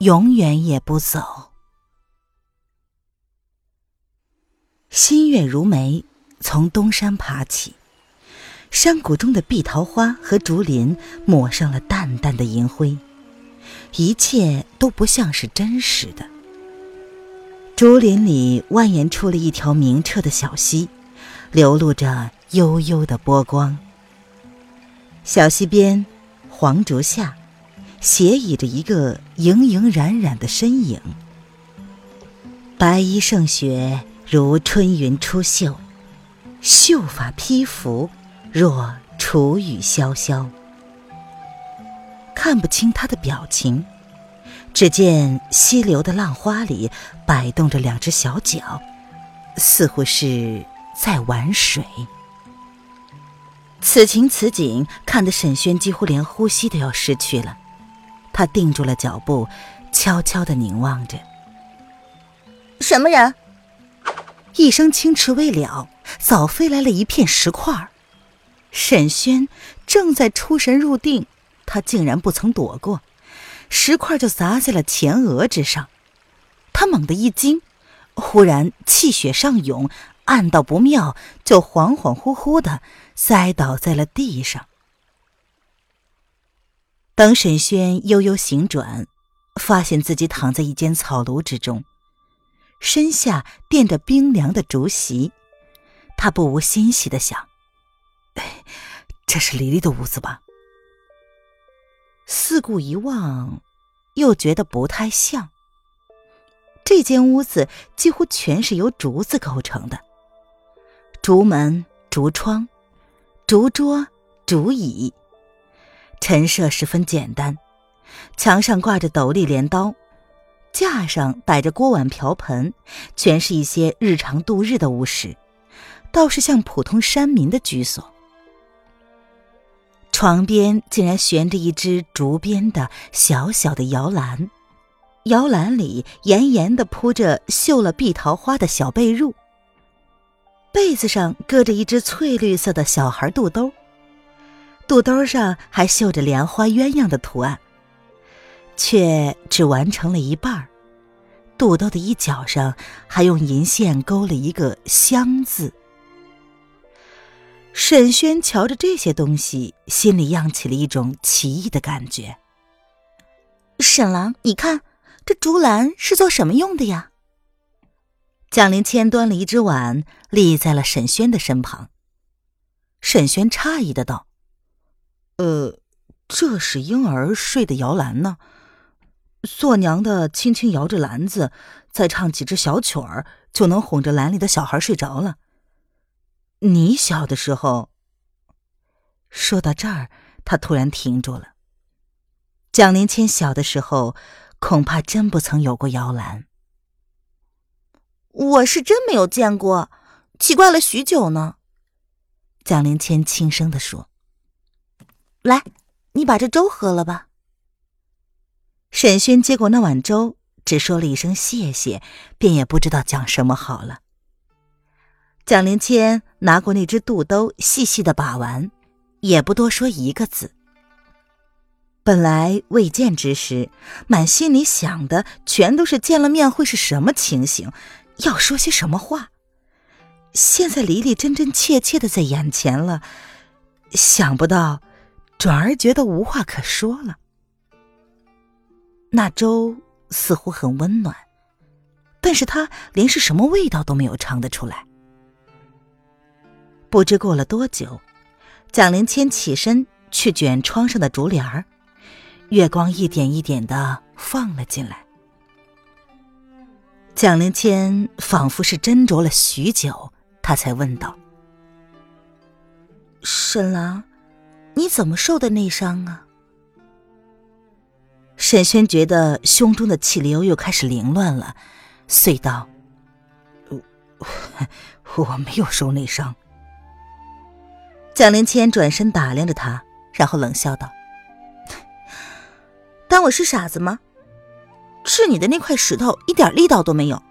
永远也不走。新月如眉，从东山爬起，山谷中的碧桃花和竹林抹上了淡淡的银灰，一切都不像是真实的。竹林里蜿蜒出了一条明澈的小溪，流露着悠悠的波光。小溪边，黄竹下。斜倚着一个盈盈冉冉的身影，白衣胜雪如春云出岫，秀发披拂若楚雨潇潇。看不清他的表情，只见溪流的浪花里摆动着两只小脚，似乎是在玩水。此情此景，看得沈轩几乎连呼吸都要失去了。他定住了脚步，悄悄的凝望着。什么人？一声轻斥未了，早飞来了一片石块。沈轩正在出神入定，他竟然不曾躲过，石块就砸在了前额之上。他猛地一惊，忽然气血上涌，暗道不妙，就恍恍惚惚的栽倒在了地上。等沈轩悠悠醒转，发现自己躺在一间草庐之中，身下垫着冰凉的竹席，他不无欣喜的想：“这是黎黎的屋子吧？”四顾一望，又觉得不太像。这间屋子几乎全是由竹子构成的，竹门、竹窗、竹桌、竹椅。陈设十分简单，墙上挂着斗笠镰刀，架上摆着锅碗瓢盆，全是一些日常度日的物事，倒是像普通山民的居所。床边竟然悬着一只竹编的小小的摇篮，摇篮里严严的铺着绣了碧桃花的小被褥，被子上搁着一只翠绿色的小孩肚兜。肚兜上还绣着莲花鸳鸯的图案，却只完成了一半儿。肚兜的一角上还用银线勾了一个“香”字。沈轩瞧着这些东西，心里漾起了一种奇异的感觉。沈郎，你看这竹篮是做什么用的呀？蒋灵谦端了一只碗，立在了沈轩的身旁。沈轩诧异的道。呃，这是婴儿睡的摇篮呢。做娘的轻轻摇着篮子，再唱几支小曲儿，就能哄着篮里的小孩睡着了。你小的时候，说到这儿，他突然停住了。蒋灵谦小的时候，恐怕真不曾有过摇篮。我是真没有见过，奇怪了许久呢。蒋灵谦轻声的说。来，你把这粥喝了吧。沈轩接过那碗粥，只说了一声谢谢，便也不知道讲什么好了。蒋灵谦拿过那只肚兜，细细的把玩，也不多说一个字。本来未见之时，满心里想的全都是见了面会是什么情形，要说些什么话。现在离离真真切切的在眼前了，想不到。转而觉得无话可说了。那粥似乎很温暖，但是他连是什么味道都没有尝得出来。不知过了多久，蒋灵谦起身去卷窗上的竹帘儿，月光一点一点的放了进来。蒋灵谦仿佛是斟酌了许久，他才问道：“沈郎。”你怎么受的内伤啊？沈轩觉得胸中的气流又开始凌乱了，遂道：“我我没有受内伤。”蒋灵谦转身打量着他，然后冷笑道：“当我是傻子吗？吃你的那块石头一点力道都没有，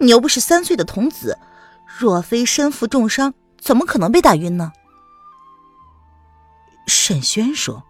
你又不是三岁的童子，若非身负重伤，怎么可能被打晕呢？”沈轩说：“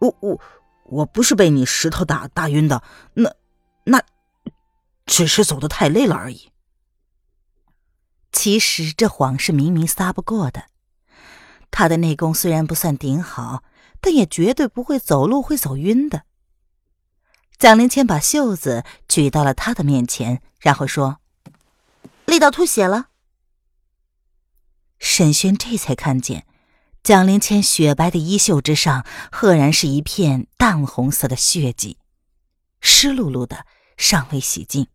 我我我不是被你石头打打晕的，那那只是走的太累了而已。”其实这谎是明明撒不过的。他的内功虽然不算顶好，但也绝对不会走路会走晕的。蒋灵谦把袖子举到了他的面前，然后说：“力道吐血了。”沈轩这才看见，蒋灵谦雪白的衣袖之上，赫然是一片淡红色的血迹，湿漉漉的，尚未洗净。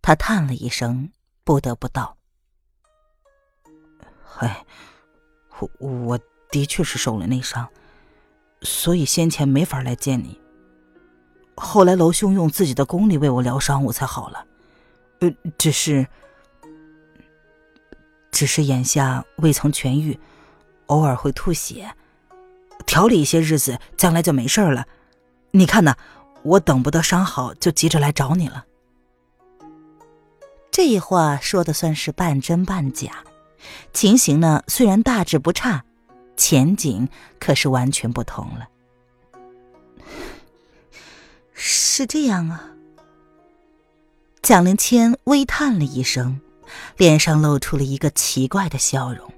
他叹了一声，不得不道：“唉。”我我的确是受了内伤，所以先前没法来见你。后来楼兄用自己的功力为我疗伤，我才好了。呃，只是，只是眼下未曾痊愈，偶尔会吐血，调理一些日子，将来就没事了。你看呢？我等不得伤好，就急着来找你了。这话说的算是半真半假。情形呢，虽然大致不差，前景可是完全不同了。是这样啊。蒋灵谦微叹了一声，脸上露出了一个奇怪的笑容。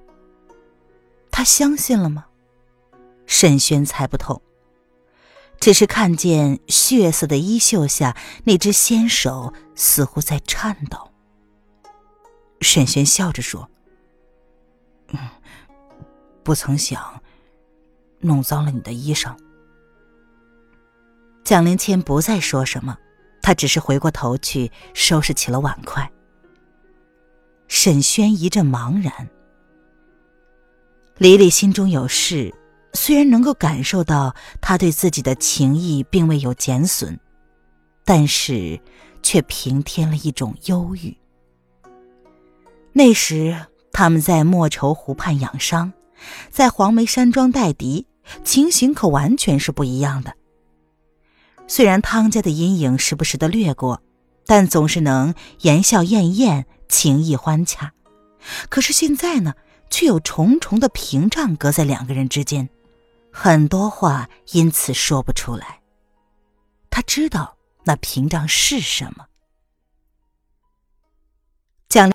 他相信了吗？沈轩猜不透，只是看见血色的衣袖下那只纤手似乎在颤抖。沈轩笑着说。嗯，不曾想弄脏了你的衣裳。蒋灵谦不再说什么，他只是回过头去收拾起了碗筷。沈轩一阵茫然。李李心中有事，虽然能够感受到他对自己的情谊并未有减损，但是却平添了一种忧郁。那时。他们在莫愁湖畔养伤，在黄梅山庄待敌，情形可完全是不一样的。虽然汤家的阴影时不时的掠过，但总是能言笑晏晏，情意欢洽。可是现在呢，却有重重的屏障隔在两个人之间，很多话因此说不出来。他知道那屏障是什么。蒋。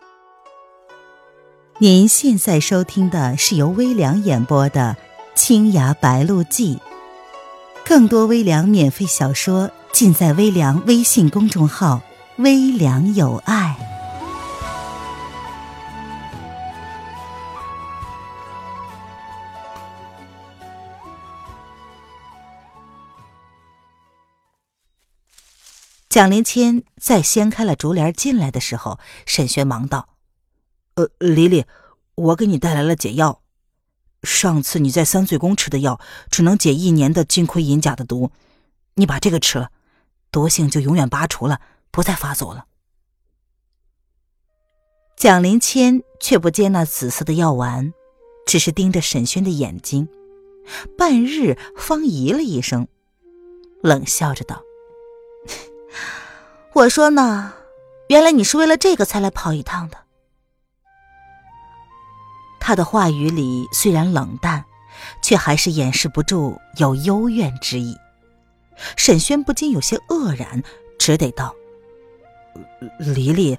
您现在收听的是由微凉演播的《青崖白鹿记》，更多微凉免费小说尽在微凉微信公众号“微凉有爱”。蒋灵谦在掀开了竹帘进来的时候，沈轩忙道。呃，李李，我给你带来了解药。上次你在三岁宫吃的药，只能解一年的金盔银甲的毒。你把这个吃了，毒性就永远拔除了，不再发作了。蒋灵谦却不接那紫色的药丸，只是盯着沈轩的眼睛，半日方咦了一声，冷笑着道：“我说呢，原来你是为了这个才来跑一趟的。”他的话语里虽然冷淡，却还是掩饰不住有幽怨之意。沈轩不禁有些愕然，只得道：“黎黎，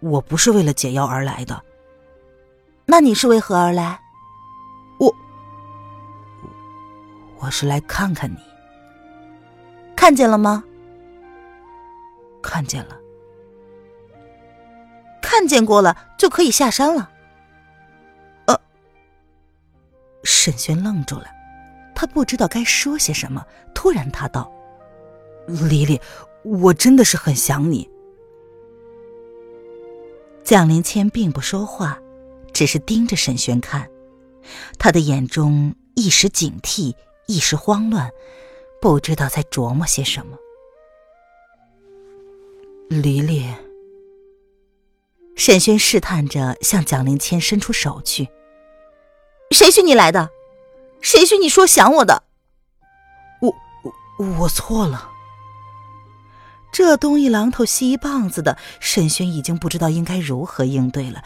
我不是为了解药而来的。那你是为何而来？我，我是来看看你。看见了吗？看见了。看见过了，就可以下山了。”呃沈轩愣住了，他不知道该说些什么。突然，他道：“黎黎，我真的是很想你。”蒋灵谦并不说话，只是盯着沈轩看，他的眼中一时警惕，一时慌乱，不知道在琢磨些什么。黎黎，沈轩试探着向蒋灵谦伸出手去。谁许你来的？谁许你说想我的？我我我错了。这东一榔头西一棒子的，沈轩已经不知道应该如何应对了。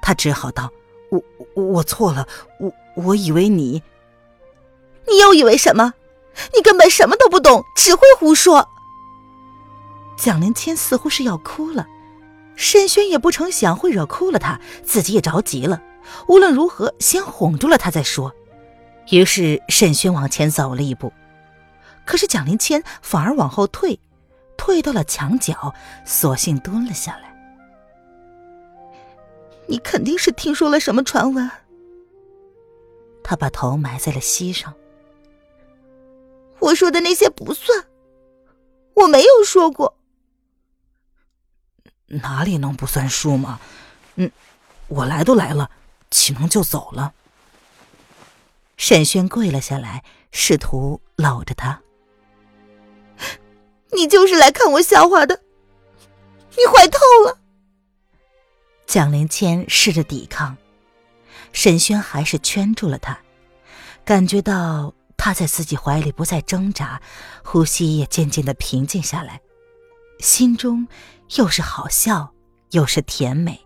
他只好道：“我我错了，我我以为你……你又以为什么？你根本什么都不懂，只会胡说。”蒋灵谦似乎是要哭了，沈轩也不成想会惹哭了他，自己也着急了。无论如何，先哄住了他再说。于是沈轩往前走了一步，可是蒋灵谦反而往后退，退到了墙角，索性蹲了下来。你肯定是听说了什么传闻。他把头埋在了膝上。我说的那些不算，我没有说过。哪里能不算数吗？嗯，我来都来了，岂能就走了？沈轩跪了下来，试图搂着他。你就是来看我笑话的，你坏透了。蒋灵谦试着抵抗，沈轩还是圈住了他，感觉到他在自己怀里不再挣扎，呼吸也渐渐的平静下来，心中。又是好笑，又是甜美，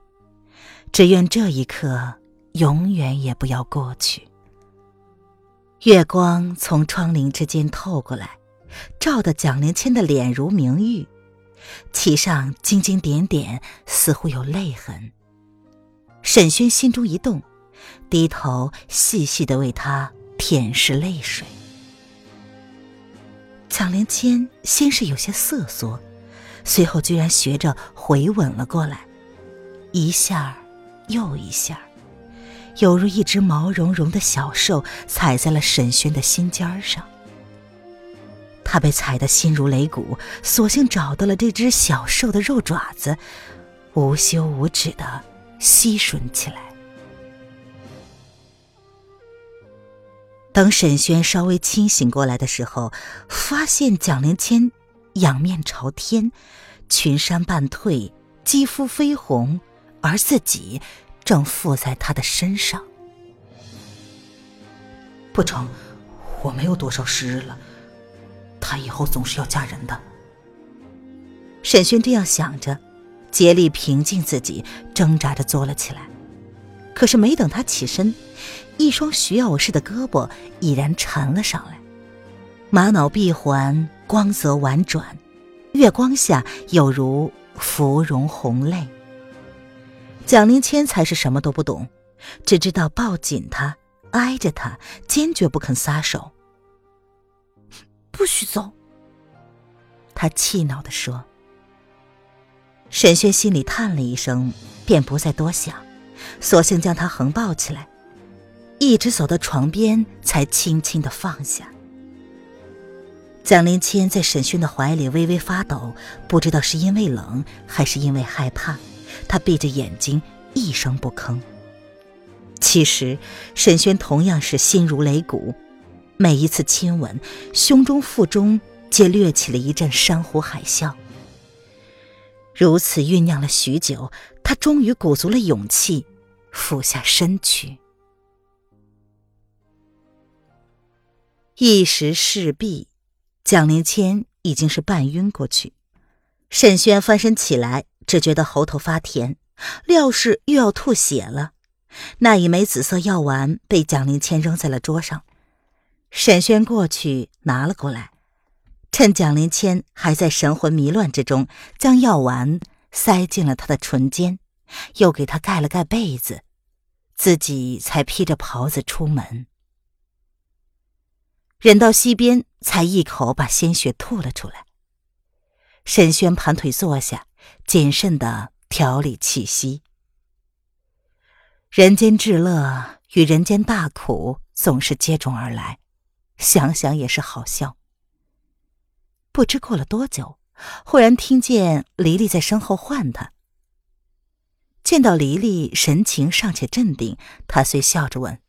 只愿这一刻永远也不要过去。月光从窗棂之间透过来，照得蒋灵谦的脸如明玉，其上晶晶点点，似乎有泪痕。沈轩心中一动，低头细细的为他舔舐泪水。蒋灵谦先是有些瑟缩。随后居然学着回吻了过来，一下又一下，犹如一只毛茸茸的小兽踩在了沈轩的心尖上。他被踩得心如擂鼓，索性找到了这只小兽的肉爪子，无休无止的吸吮起来。等沈轩稍微清醒过来的时候，发现蒋灵谦。仰面朝天，群山半退，肌肤绯红，而自己正附在他的身上。不成，我没有多少时日了，他以后总是要嫁人的。沈轩这样想着，竭力平静自己，挣扎着坐了起来。可是没等他起身，一双徐偶似的胳膊已然缠了上来，玛瑙闭环。光泽婉转，月光下有如芙蓉红泪。蒋灵谦才是什么都不懂，只知道抱紧他，挨着他，坚决不肯撒手。不许走！他气恼的说。沈轩心里叹了一声，便不再多想，索性将他横抱起来，一直走到床边，才轻轻的放下。蒋灵谦在沈轩的怀里微微发抖，不知道是因为冷还是因为害怕，他闭着眼睛一声不吭。其实沈轩同样是心如擂鼓，每一次亲吻，胸中腹中皆掠起了一阵山呼海啸。如此酝酿了许久，他终于鼓足了勇气，俯下身去，一时势必。蒋灵谦已经是半晕过去，沈轩翻身起来，只觉得喉头发甜，料是又要吐血了。那一枚紫色药丸被蒋灵谦扔在了桌上，沈轩过去拿了过来，趁蒋灵谦还在神魂迷乱之中，将药丸塞进了他的唇间，又给他盖了盖被子，自己才披着袍子出门。忍到溪边，才一口把鲜血吐了出来。沈轩盘腿坐下，谨慎的调理气息。人间至乐与人间大苦总是接踵而来，想想也是好笑。不知过了多久，忽然听见黎黎在身后唤他。见到黎黎神情尚且镇定，他遂笑着问：“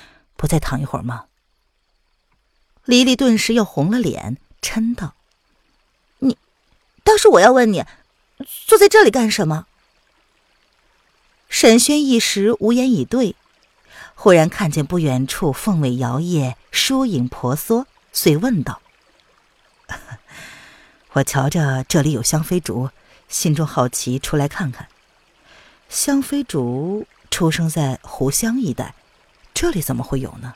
不再躺一会儿吗？”黎黎顿时又红了脸，嗔道：“你，倒是我要问你，坐在这里干什么？”沈轩一时无言以对，忽然看见不远处凤尾摇曳，疏影婆娑，遂问道：“我瞧着这里有香妃竹，心中好奇，出来看看。香妃竹出生在湖湘一带，这里怎么会有呢？”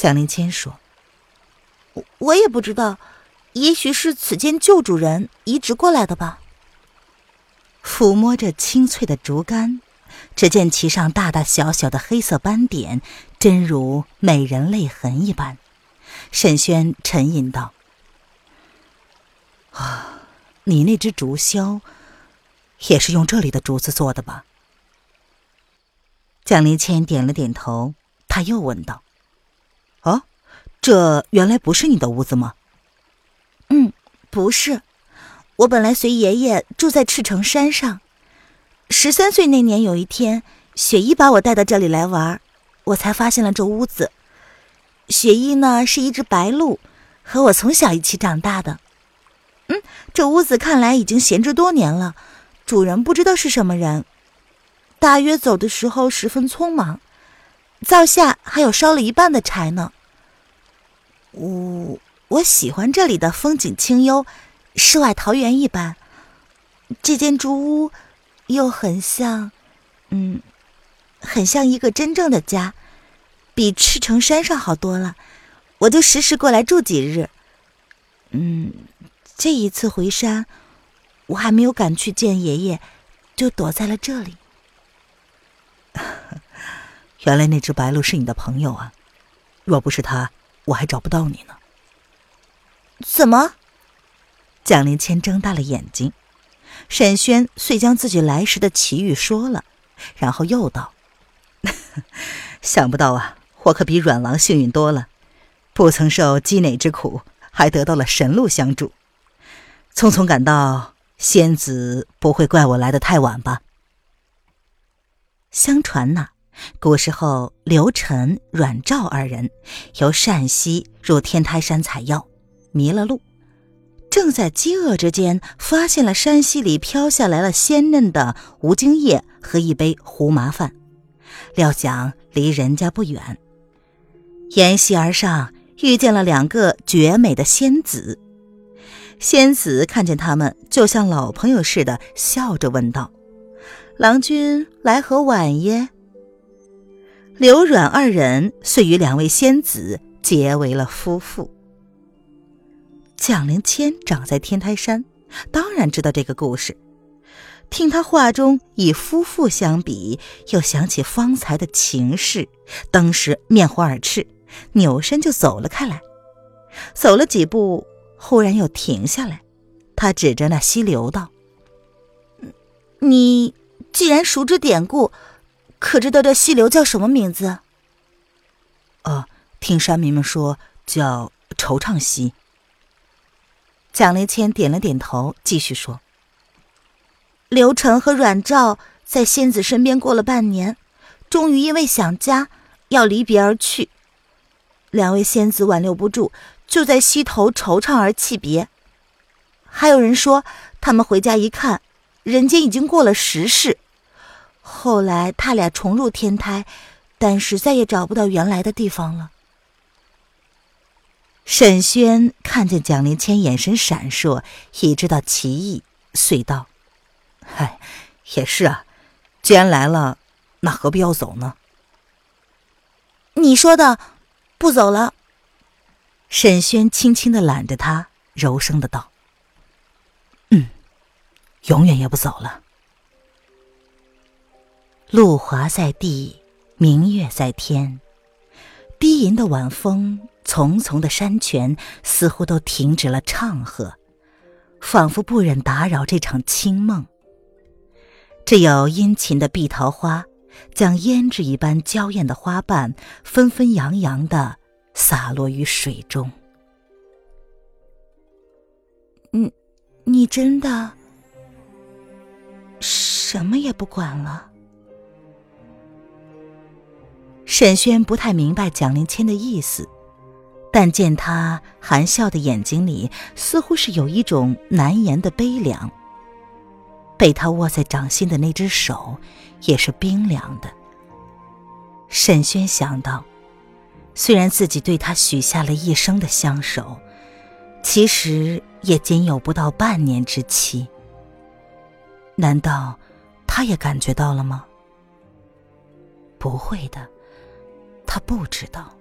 蒋灵谦说：“我我也不知道，也许是此间旧主人移植过来的吧。”抚摸着青翠的竹竿，只见其上大大小小的黑色斑点，真如美人泪痕一般。沈轩沉吟道：“啊，你那只竹箫，也是用这里的竹子做的吧？”蒋灵谦点了点头，他又问道：“哦，这原来不是你的屋子吗？”“嗯，不是。”我本来随爷爷住在赤城山上，十三岁那年有一天，雪姨把我带到这里来玩，我才发现了这屋子。雪姨呢是一只白鹿，和我从小一起长大的。嗯，这屋子看来已经闲置多年了，主人不知道是什么人，大约走的时候十分匆忙，灶下还有烧了一半的柴呢。我我喜欢这里的风景清幽。世外桃源一般，这间竹屋又很像，嗯，很像一个真正的家，比赤城山上好多了。我就时时过来住几日。嗯，这一次回山，我还没有敢去见爷爷，就躲在了这里。原来那只白鹭是你的朋友啊！若不是他，我还找不到你呢。怎么？蒋灵谦睁大了眼睛，沈轩遂将自己来时的奇遇说了，然后又道：“ 想不到啊，我可比阮郎幸运多了，不曾受积馁之苦，还得到了神鹿相助。匆匆赶到，仙子不会怪我来的太晚吧？”相传呐，古时候刘晨、阮肇二人由陕西入天台山采药，迷了路。正在饥饿之间，发现了山溪里飘下来了鲜嫩的吴精叶和一杯胡麻饭。料想离人家不远，沿溪而上，遇见了两个绝美的仙子。仙子看见他们，就像老朋友似的，笑着问道：“郎君来何晚耶？”刘阮二人遂与两位仙子结为了夫妇。蒋灵谦长在天台山，当然知道这个故事。听他话中以夫妇相比，又想起方才的情事，当时面红耳赤，扭身就走了开来。走了几步，忽然又停下来。他指着那溪流道：“你既然熟知典故，可知道这溪流叫什么名字？”“哦，听山民们说叫惆怅溪。”蒋灵谦点了点头，继续说：“刘成和阮肇在仙子身边过了半年，终于因为想家，要离别而去。两位仙子挽留不住，就在溪头惆怅而泣别。还有人说，他们回家一看，人间已经过了十世。后来他俩重入天台，但是再也找不到原来的地方了。”沈轩看见蒋灵谦眼神闪烁，已知道其意，遂道：“嗨，也是啊，既然来了，那何必要走呢？”你说的，不走了。沈轩轻轻的揽着他，柔声的道：“嗯，永远也不走了。”露华在地，明月在天，低吟的晚风。丛丛的山泉似乎都停止了唱和，仿佛不忍打扰这场清梦。只有殷勤的碧桃花，将胭脂一般娇艳的花瓣纷纷扬扬的洒落于水中。你，你真的什么也不管了？沈轩不太明白蒋灵谦的意思。但见他含笑的眼睛里，似乎是有一种难言的悲凉。被他握在掌心的那只手，也是冰凉的。沈轩想到，虽然自己对他许下了一生的相守，其实也仅有不到半年之期。难道他也感觉到了吗？不会的，他不知道。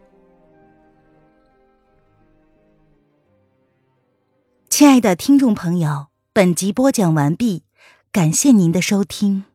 亲爱的听众朋友，本集播讲完毕，感谢您的收听。